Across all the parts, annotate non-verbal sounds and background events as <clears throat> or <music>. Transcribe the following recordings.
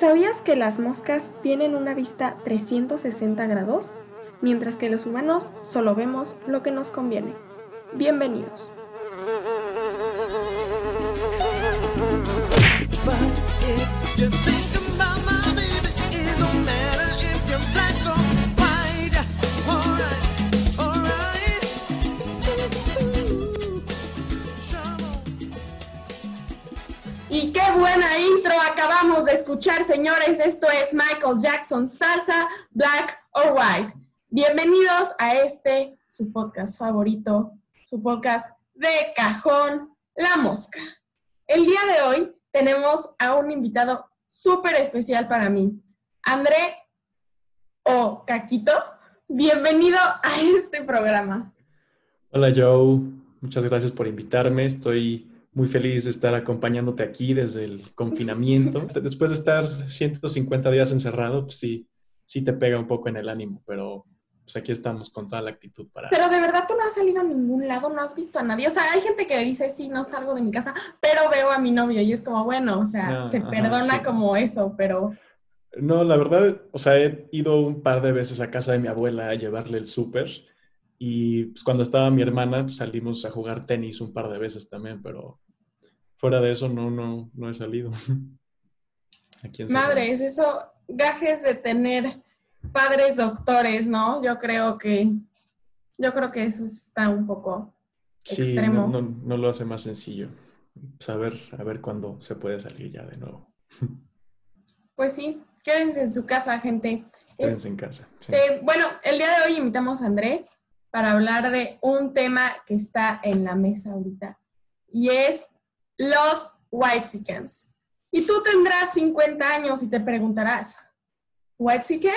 ¿Sabías que las moscas tienen una vista 360 grados? Mientras que los humanos solo vemos lo que nos conviene. Bienvenidos. Escuchar, señores. Esto es Michael Jackson, Salsa, Black or White. Bienvenidos a este, su podcast favorito, su podcast de cajón, La Mosca. El día de hoy tenemos a un invitado súper especial para mí, André o Caquito. Bienvenido a este programa. Hola Joe, muchas gracias por invitarme. Estoy muy feliz de estar acompañándote aquí desde el confinamiento. <laughs> Después de estar 150 días encerrado, pues sí, sí te pega un poco en el ánimo, pero pues aquí estamos con toda la actitud para... Pero de verdad tú no has salido a ningún lado, no has visto a nadie. O sea, hay gente que dice, sí, no salgo de mi casa, pero veo a mi novio y es como, bueno, o sea, se perdona como eso, pero... No, la verdad, o sea, he ido un par de veces a casa de mi abuela a llevarle el súper y pues, cuando estaba mi hermana pues, salimos a jugar tenis un par de veces también, pero fuera de eso no, no, no he salido. <laughs> Madres, eso, gajes de tener padres doctores, ¿no? Yo creo que, yo creo que eso está un poco extremo. No, no, no, lo hace más sencillo. Saber a ver cuándo se puede salir ya de nuevo. <laughs> Pues sí, quédense en su casa, gente. Quédense en casa. Eh, bueno, el día de hoy invitamos a André para hablar de un tema que está en la mesa ahorita y es los Whitexicans. Y tú tendrás 50 años y te preguntarás, ¿Whitexican?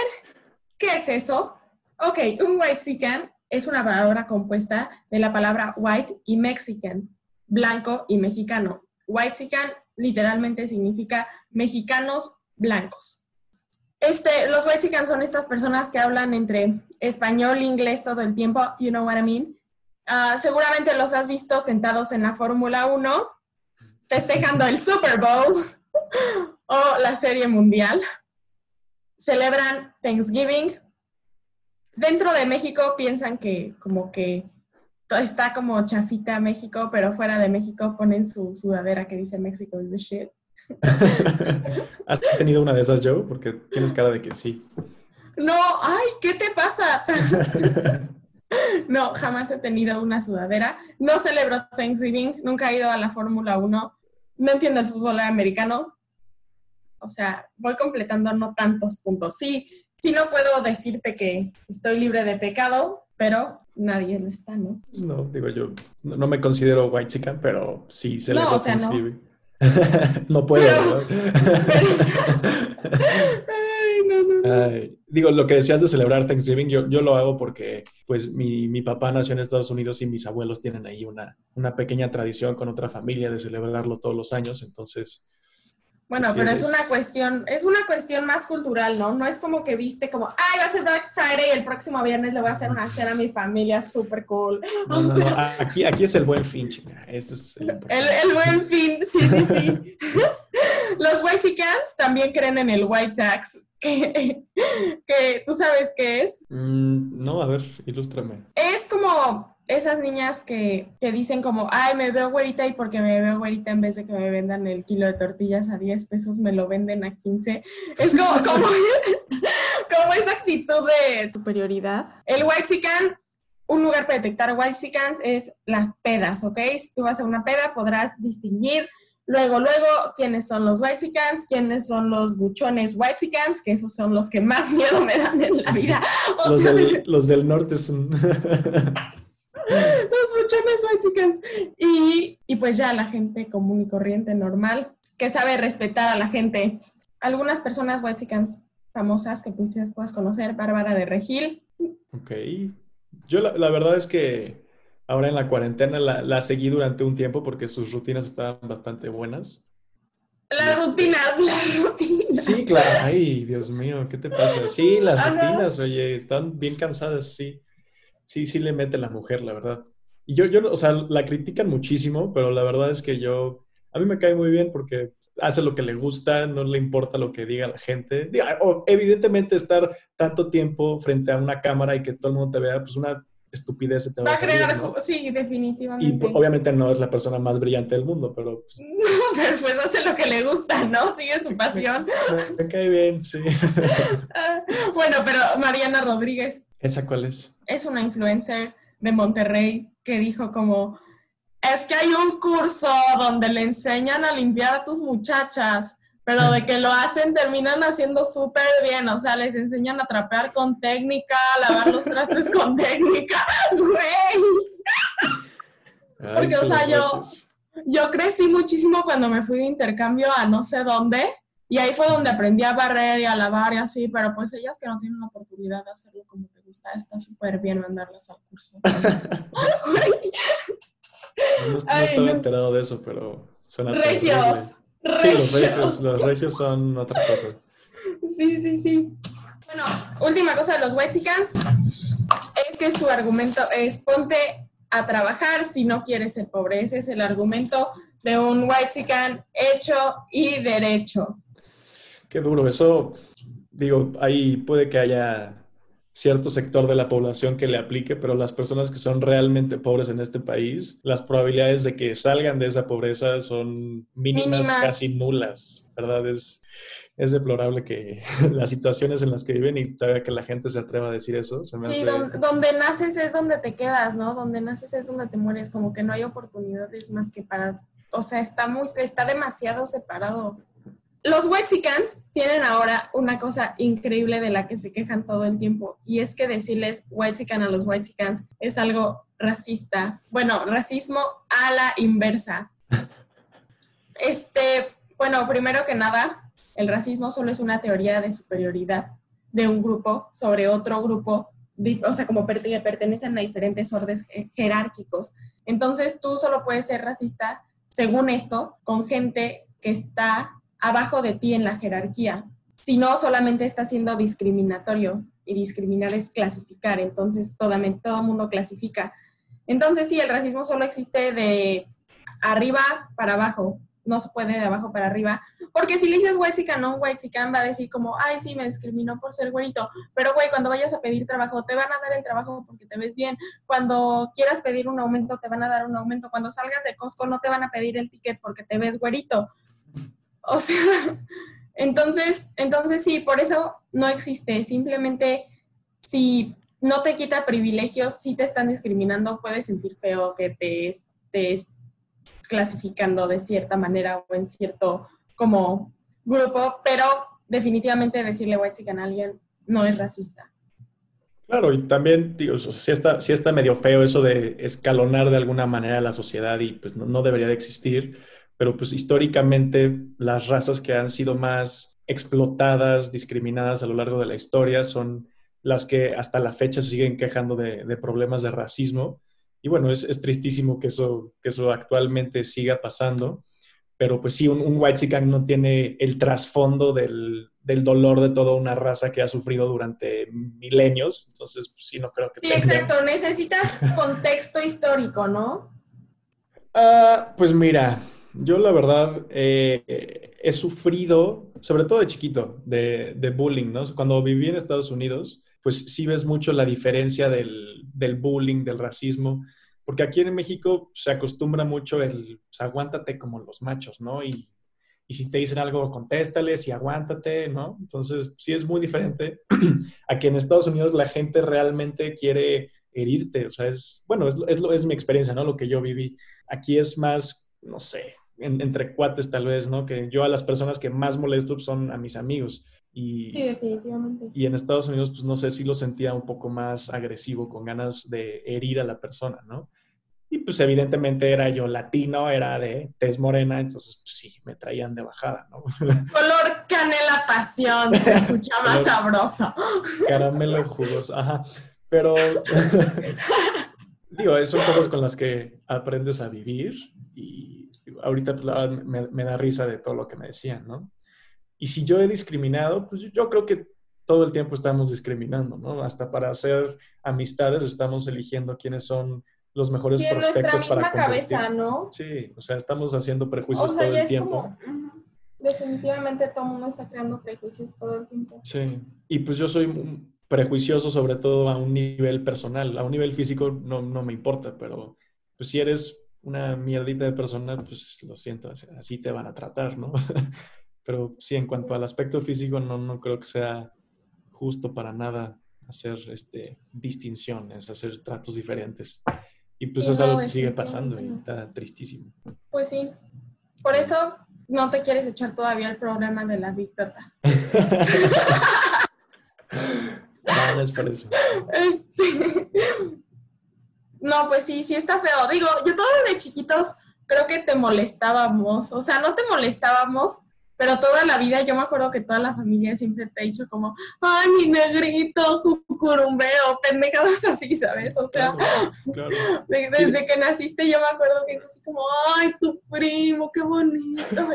¿Qué es eso? Ok, un Whitexican es una palabra compuesta de la palabra white y mexican, blanco y mexicano. Whitexican literalmente significa mexicanos blancos. Este, los Whitexicans son estas personas que hablan entre español inglés todo el tiempo, you know what I mean. Ah, seguramente los has visto sentados en la Fórmula 1 festejando el Super Bowl <laughs> o la Serie Mundial. Celebran Thanksgiving. Dentro de México piensan que como que está como chafita México, pero fuera de México ponen su sudadera que dice México is the shit. <laughs> ¿Has tenido una de esas, Joe? Porque tienes cara de que sí. No, ay, ¿qué te pasa? <laughs> no, jamás he tenido una sudadera. No celebro Thanksgiving, nunca he ido a la Fórmula 1 no entiendo el fútbol americano. O sea, voy completando no tantos puntos. Sí, sí no puedo decirte que estoy libre de pecado, pero nadie lo está, ¿no? No, digo yo, no, me considero white chicken, pero sí se no, o sea, no. <laughs> no puedo, Ay, no, no, digo, lo que decías de celebrar Thanksgiving, yo, yo lo hago porque pues mi, mi, papá nació en Estados Unidos y mis abuelos tienen ahí una, una pequeña tradición con otra familia de celebrarlo todos los años, entonces... Bueno, pero es, una cuestión, es una cuestión más cultural, ¿no? No es como que viste como, ay, va a ser Black Friday y el próximo viernes le voy a hacer una cena a mi familia súper cool. <laughs> No, no, no, aquí, aquí es el buen fin, chica. Este es el, el, buen fin, sí, sí, sí. <laughs> Los White Cans también creen en el White Tax, <laughs> que, tú sabes qué es. Mm, no, a ver, ilústrame. Es como esas niñas que, dicen como, ay, me veo güerita y porque me veo güerita en vez de que me vendan el kilo de tortillas a 10 pesos, me lo venden a 15. Es como, <laughs> como, como esa actitud de superioridad. El Whitezican, un lugar para detectar Whitezicans es las pedas, ¿ok? Si tú vas a una peda podrás distinguir Luego, luego, ¿quiénes son los Whitexicans? ¿Quiénes son los buchones Whitexicans? Que esos son los que más miedo me dan en la vida. los, del, norte son... <laughs> los buchones Whitexicans. Y, y pues ya la gente común y corriente, normal, que sabe respetar a la gente. Algunas personas Whitexicans famosas que pues, puedes conocer, Bárbara de Regil. Ok. Yo la verdad es que ahora en la cuarentena la, seguí durante un tiempo porque sus rutinas estaban bastante buenas. Las rutinas, las rutinas. Sí, claro. Ay, Dios mío, ¿qué te pasa? Sí, las rutinas, oye, están bien cansadas, sí. Sí, sí le mete la mujer, la verdad. Y yo, yo, o sea, la critican muchísimo, pero la verdad es que yo, a mí me cae muy bien porque hace lo que le gusta, no le importa lo que diga la gente. evidentemente estar tanto tiempo frente a una cámara y que todo el mundo te vea, pues una estupidez se te va, va a crear, sí, definitivamente. Y obviamente no es la persona más brillante del mundo, pero... Pues, <laughs> pero pues hace lo que le gusta, ¿no? Sigue su <laughs> pasión. Me, cae bien, sí. <laughs> bueno, pero Mariana Rodríguez. ¿Esa cuál es? Es una influencer de Monterrey que dijo como, es que hay un curso donde le enseñan a limpiar a tus muchachas, pero de que lo hacen terminan haciendo súper bien, o sea, les enseñan a trapear con técnica, a lavar los trastes con <laughs> técnica, <laughs> güey. Porque, o sea, yo, yo crecí muchísimo cuando me fui de intercambio a no sé dónde, y ahí fue donde aprendí a barrer y a lavar y así, pero pues ellas que no tienen la oportunidad de hacerlo como gusta, está súper bien mandarlas al curso. <laughs> No, estoy enterado de eso, pero suena Regios. Regios. los, regios. son otra cosa. Sí, sí, sí. Bueno, última cosa de los Wexicans es que su argumento es ponte a trabajar si no quieres ser pobre. Ese es el argumento de un Wexican hecho y derecho. Qué duro. Eso, digo, ahí puede que haya cierto sector de la población que le aplique, pero las personas que son realmente pobres en este país, las probabilidades de que salgan de esa pobreza son mínimas, casi nulas, ¿verdad? Es, es deplorable que <laughs> las situaciones en las que viven y todavía que la gente se atreva a decir eso. sí, donde, naces es donde te quedas, ¿no? Donde naces es donde te mueres, como que no hay oportunidades más que para, o sea, está muy, está demasiado separado los Wexicans tienen ahora una cosa increíble de la que se quejan todo el tiempo y es que decirles Wexican a los Wexicans es algo racista. Bueno, racismo a la inversa. <laughs> Este, bueno, primero que nada, el racismo solo es una teoría de superioridad de un grupo sobre otro grupo, o sea, como pertenecen a diferentes órdenes jerárquicos. Entonces, tú solo puedes ser racista, según esto, con gente que está abajo de ti en la jerarquía, si no solamente está siendo discriminatorio y discriminar es clasificar, entonces todo, el mundo clasifica. Entonces sí, el racismo solo existe de arriba para abajo, no se puede de abajo para arriba, porque si le dices white no white va a decir como, ay, sí, me discriminó por ser güerito, pero güey, cuando vayas a pedir trabajo, te van a dar el trabajo porque te ves bien, cuando quieras pedir un aumento, te van a dar un aumento, cuando salgas de Costco, no te van a pedir el ticket porque te ves güerito, o sea, <laughs> entonces, entonces sí, por eso no existe. Simplemente si no te quita privilegios, si te están discriminando, puedes sentir feo que te estés clasificando de cierta manera o en cierto como grupo, pero definitivamente decirle white a alguien no es racista. Claro, y también, digo, si está, si está medio feo eso de escalonar de alguna manera la sociedad y pues no debería de existir pero pues históricamente las razas que han sido más explotadas, discriminadas a lo largo de la historia son las que hasta la fecha siguen quejando de, problemas de racismo. Y bueno, es, tristísimo que eso, que eso actualmente siga pasando, pero pues sí, un, un white no tiene el trasfondo del, dolor de toda una raza que ha sufrido durante milenios, entonces pues, sí, no creo que... Sí, exacto, necesitas contexto histórico, ¿no? Ah, pues mira, yo la verdad eh, he sufrido, sobre todo de chiquito, de, bullying, ¿no? Cuando viví en Estados Unidos, pues sí ves mucho la diferencia del, bullying, del racismo, porque aquí en México se acostumbra mucho el, pues, aguántate como los machos, ¿no? Y, y si te dicen algo, contéstales y aguántate, ¿no? Entonces, sí es muy diferente. <clears throat> Aquí en Estados Unidos la gente realmente quiere herirte, o sea, es, bueno, es, es, es mi experiencia, ¿no? Lo que yo viví. Aquí es más, no sé, entre cuates tal vez, ¿no? Que yo a las personas que más molesto son a mis amigos. Y, sí, definitivamente. Y en Estados Unidos, pues no sé si lo sentía un poco más agresivo, con ganas de herir a la persona, ¿no? Y pues evidentemente era yo latino, era de tez morena, entonces pues, sí, me traían de bajada, ¿no? <laughs> Color canela pasión, se escucha más sabroso. Caramelo jugoso, ajá. Pero, <laughs> digo, son cosas con las que aprendes a vivir y ahorita pues, la me, da risa de todo lo que me decían, ¿no? Y si yo he discriminado, pues yo creo que todo el tiempo estamos discriminando, ¿no? Hasta para hacer amistades estamos eligiendo quiénes son los mejores prospectos nuestra misma cabeza, ¿no? Sí, o sea, estamos haciendo prejuicios todo el tiempo. definitivamente todo el mundo está creando prejuicios todo el tiempo. Sí, y pues yo soy prejuicioso sobre todo a un nivel personal, a un nivel físico no, no me importa, pero pues si eres una mierdita de persona, pues lo siento, así te van a tratar, ¿no? <laughs> pero sí, en cuanto al aspecto físico, no, no creo que sea justo para nada hacer este, distinciones, hacer tratos diferentes. Y pues es algo que sigue pasando y está tristísimo. Pues sí. Por eso no te quieres echar todavía el problema de la Big Data. <laughs> no, no es por eso. <laughs> Este... No, pues sí, sí está feo. Digo, yo todos de chiquitos creo que te molestábamos. O sea, no te molestábamos, pero toda la vida yo me acuerdo que toda la familia siempre te ha dicho como, ay, mi negrito, cucurumbeo, pendejadas así, ¿sabes? O sea, <laughs> desde que naciste yo me acuerdo que es así como, ay, tu primo, qué bonito. <laughs>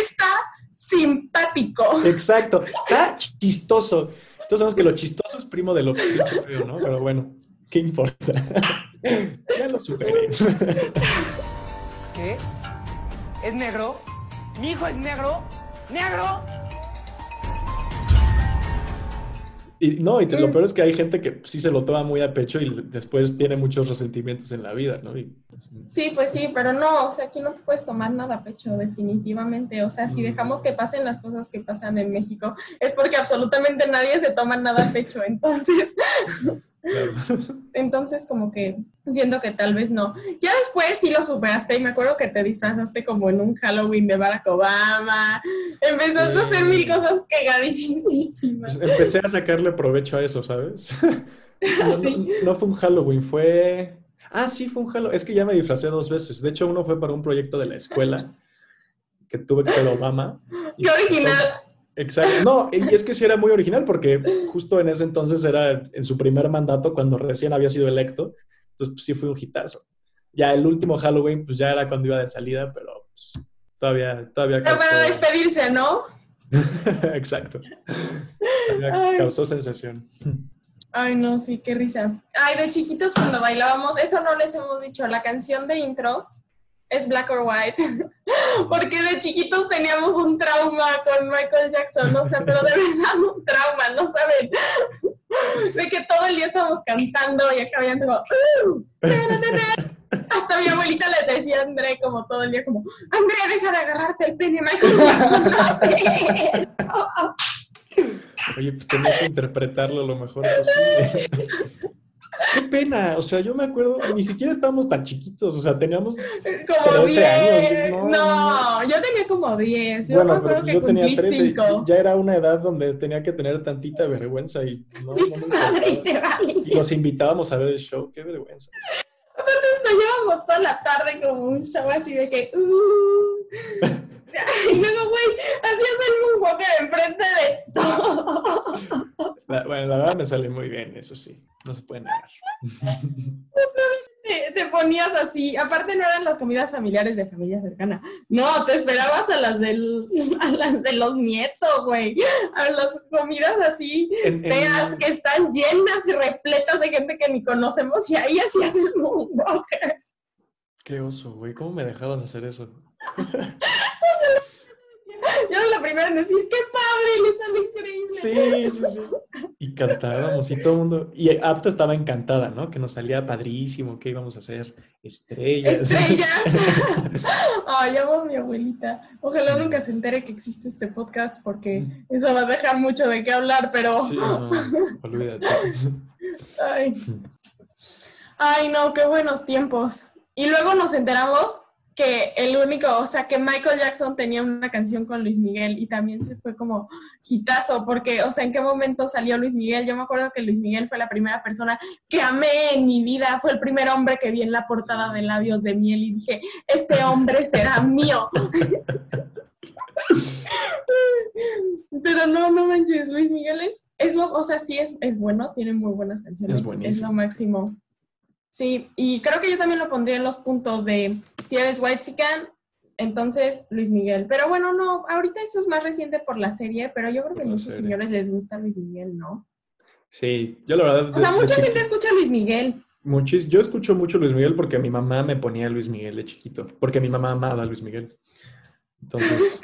Está simpático. Exacto, está chistoso. Todos sabemos que lo chistoso es primo de lo feo, ¿no? Pero bueno, ¿qué importa? ya lo superé. ¿Qué? ¿Es negro? Mi hijo es negro. ¡Negro! Y no, y lo peor es que hay gente que sí se lo toma muy a pecho y después tiene muchos resentimientos en la vida, ¿no? Pues, sí, pues sí, pero no, o sea, aquí no te puedes tomar nada a pecho, definitivamente. O sea, si dejamos que pasen las cosas que pasan en México, es porque absolutamente nadie se toma nada a pecho. Entonces, <laughs> Entonces, como que siento que tal vez no. Ya después sí lo superaste y me acuerdo que te disfrazaste como en un Halloween de Barack Obama. Empezaste a hacer mil cosas cagadísimas. Pues empecé a sacarle provecho a eso, ¿sabes? <laughs> No, fue un Halloween, fue... Ah, sí, fue un Halloween. Es que ya me disfracé dos veces. De hecho, uno fue para un proyecto de la escuela que tuve que ser Obama. ¡Qué original! Exacto. No, y es que sí era muy original porque justo en ese entonces era en su primer mandato cuando recién había sido electo. Entonces, pues, sí fue un hitazo. Ya el último Halloween, pues ya era cuando iba de salida, pero pues, todavía, todavía. Causó... para despedirse, ¿no? <laughs> Exacto. Causó sensación. Ay, no, sí, qué risa. Ay, de chiquitos cuando bailábamos, eso no les hemos dicho, la canción de intro es black or white, <laughs> porque de chiquitos teníamos un trauma con Michael Jackson, o sea, pero de verdad un trauma, ¿no saben? <laughs> De que todo el día estábamos cantando y acababan como, uh, hasta mi abuelita le decía a André como todo el día como, André, deja de agarrarte el pene, Michael Jackson, no sé. Oye, pues tenías que interpretarlo lo mejor posible. <laughs> Qué pena, o sea, yo me acuerdo, ni siquiera estábamos tan chiquitos, o sea, teníamos como 10 años. No, yo tenía como 10. Yo bueno, me pero pues yo tenía 13 y ya era una edad donde tenía que tener tantita vergüenza y no, no me y los invitábamos a ver el show, qué vergüenza. Aparte ensayábamos toda la tarde como un show así de que... Uh, <laughs> y luego, güey, hacías el moonwalker enfrente de todo. Bueno, la verdad me sale muy bien, eso sí no se puede negar. <laughs> te, te, ponías así, aparte no eran las comidas familiares de familia cercana, no, te esperabas a las, del, <laughs> a las de los nietos, güey, a las comidas así feas que están llenas y repletas de gente que ni conocemos y ahí hacías el moonwalker. Qué oso, güey, ¿cómo me dejabas hacer eso? <laughs> Yo era la primera en decir, qué padre, le sale increíble. Sí, sí, sí. Y cantábamos y todo el mundo. Y Apta estaba encantada, ¿no? Que nos salía padrísimo, que íbamos a hacer estrellas. Estrellas. <laughs> Ay, amo a mi abuelita. Ojalá nunca se entere que existe este podcast porque eso va a dejar mucho de qué hablar, pero. Sí, no, olvídate. <laughs> Ay. Ay, no, qué buenos tiempos. Y luego nos enteramos que el único, o sea, que Michael Jackson tenía una canción con Luis Miguel y también se fue como hitazo, porque, o sea, ¿en qué momento salió Luis Miguel? Yo me acuerdo que Luis Miguel fue la primera persona que amé en mi vida, fue el primer hombre que vi en la portada de Labios de Miel y dije, ese hombre será mío. <laughs> Pero no, no manches, Luis Miguel es, es lo, o sea, sí es, es bueno, tiene muy buenas canciones, es, es lo máximo. Sí, y creo que yo también lo pondría en los puntos de si eres White Sican, entonces Luis Miguel. Pero bueno, no, ahorita eso es más reciente por la serie, pero yo creo que a muchos señores les gusta Luis Miguel, ¿no? Sí, yo la verdad. O sea, mucha gente escucha a Luis Miguel. Muchis, yo escucho mucho Luis Miguel porque mi mamá me ponía Luis Miguel de chiquito, porque mi mamá amaba a Luis Miguel. Entonces,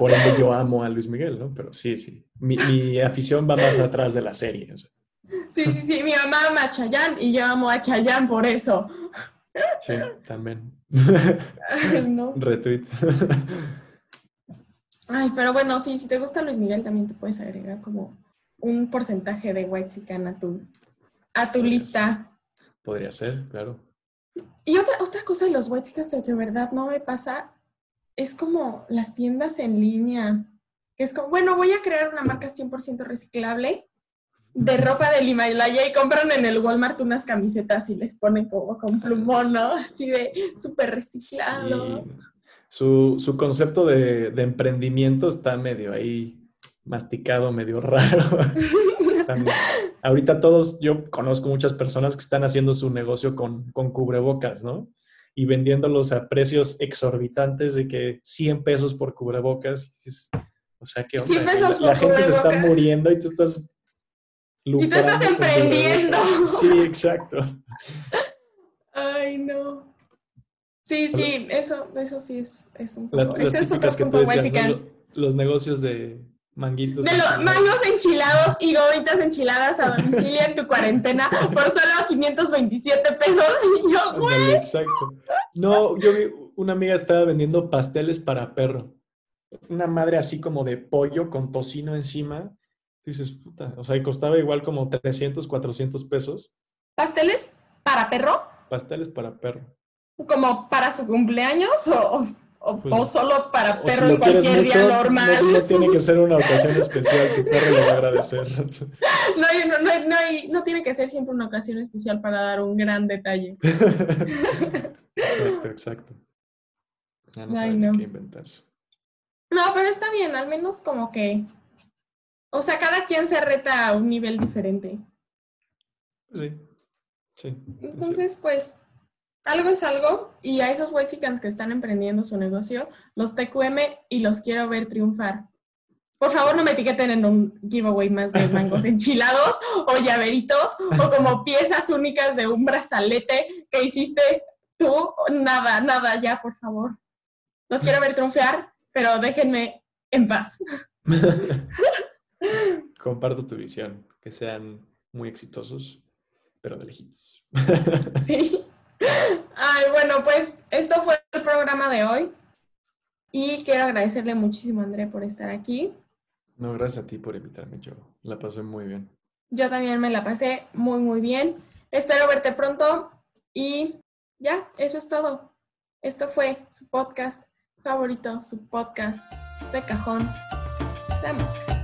por ende yo amo a Luis Miguel, ¿no? Pero sí, sí. Mi, mi afición va más atrás de la serie. o sea. Sí, sí, sí. Mi mamá ama a Chayanne y yo amo a Chayanne por eso. Sí, también. Ay, no. Retweet. Ay, pero bueno, sí, si te gusta Luis Miguel también te puedes agregar como un porcentaje de White Sican a tu, a tu lista. Podría ser, claro. Y otra, otra cosa de los White que de verdad no me pasa es como las tiendas en línea. Es como, bueno, voy a crear una marca 100% reciclable de ropa del Himalaya y compran en el Walmart unas camisetas y les ponen como con plumón, ¿no? Así de súper reciclado. Su, su concepto de, de emprendimiento está medio ahí masticado, medio <laughs> raro. Ahorita todos, yo conozco muchas personas que están haciendo su negocio con, con cubrebocas, ¿no? Y vendiéndolos a precios exorbitantes de que 100 pesos por cubrebocas. O sea, que 100 pesos la, gente se está muriendo y tú estás... Y tú estás emprendiendo. Sí, exacto. Ay, no. Sí, sí, eso, eso sí es, es un poco. las Ese es otro que tú punto decías, los negocios de manguitos. De los mangos enchilados y gomitas enchiladas a domicilio en tu cuarentena por solo 527 pesos. Y yo, güey. Exacto. No, yo vi una amiga estaba vendiendo pasteles para perro. Una madre así como de pollo con tocino encima. Dices, puta, o sea, y costaba igual como 300, 400 pesos. ¿Pasteles para perro? Pasteles para perro. ¿Como para su cumpleaños o, o- Pues, o solo para si perro lo en cualquier día normal? No, no tiene que ser una <laughs> ocasión especial, tu perro le va a agradecer. <laughs> No, hay- no, no, no tiene que ser siempre una ocasión especial para dar un gran detalle. <laughs> Exacto, exacto. Ya no Ay, saben qué inventarse. No, pero está bien, al menos como que. O sea, cada quien se reta a un nivel diferente. Sí, sí. Entonces, pues, algo es algo. Y a esos Wexicans que están emprendiendo su negocio, los TQM y los quiero ver triunfar. Por favor, no me etiqueten en un giveaway más de mangos <laughs> enchilados o llaveritos o como <laughs> piezas únicas de un brazalete que hiciste tú. Nada, nada, ya, por favor. Los quiero ver triunfar, pero déjenme en paz. <laughs> Comparto tu visión, que sean muy exitosos, pero de lejitos. <laughs> Sí. Ay, bueno, pues esto fue el programa de hoy. Y quiero agradecerle muchísimo a André por estar aquí. No, gracias a ti por invitarme, yo la pasé muy bien. Yo también me la pasé muy, muy bien. Espero verte pronto. Y ya, eso es todo. Esto fue su podcast favorito, su podcast de cajón, La Mosca.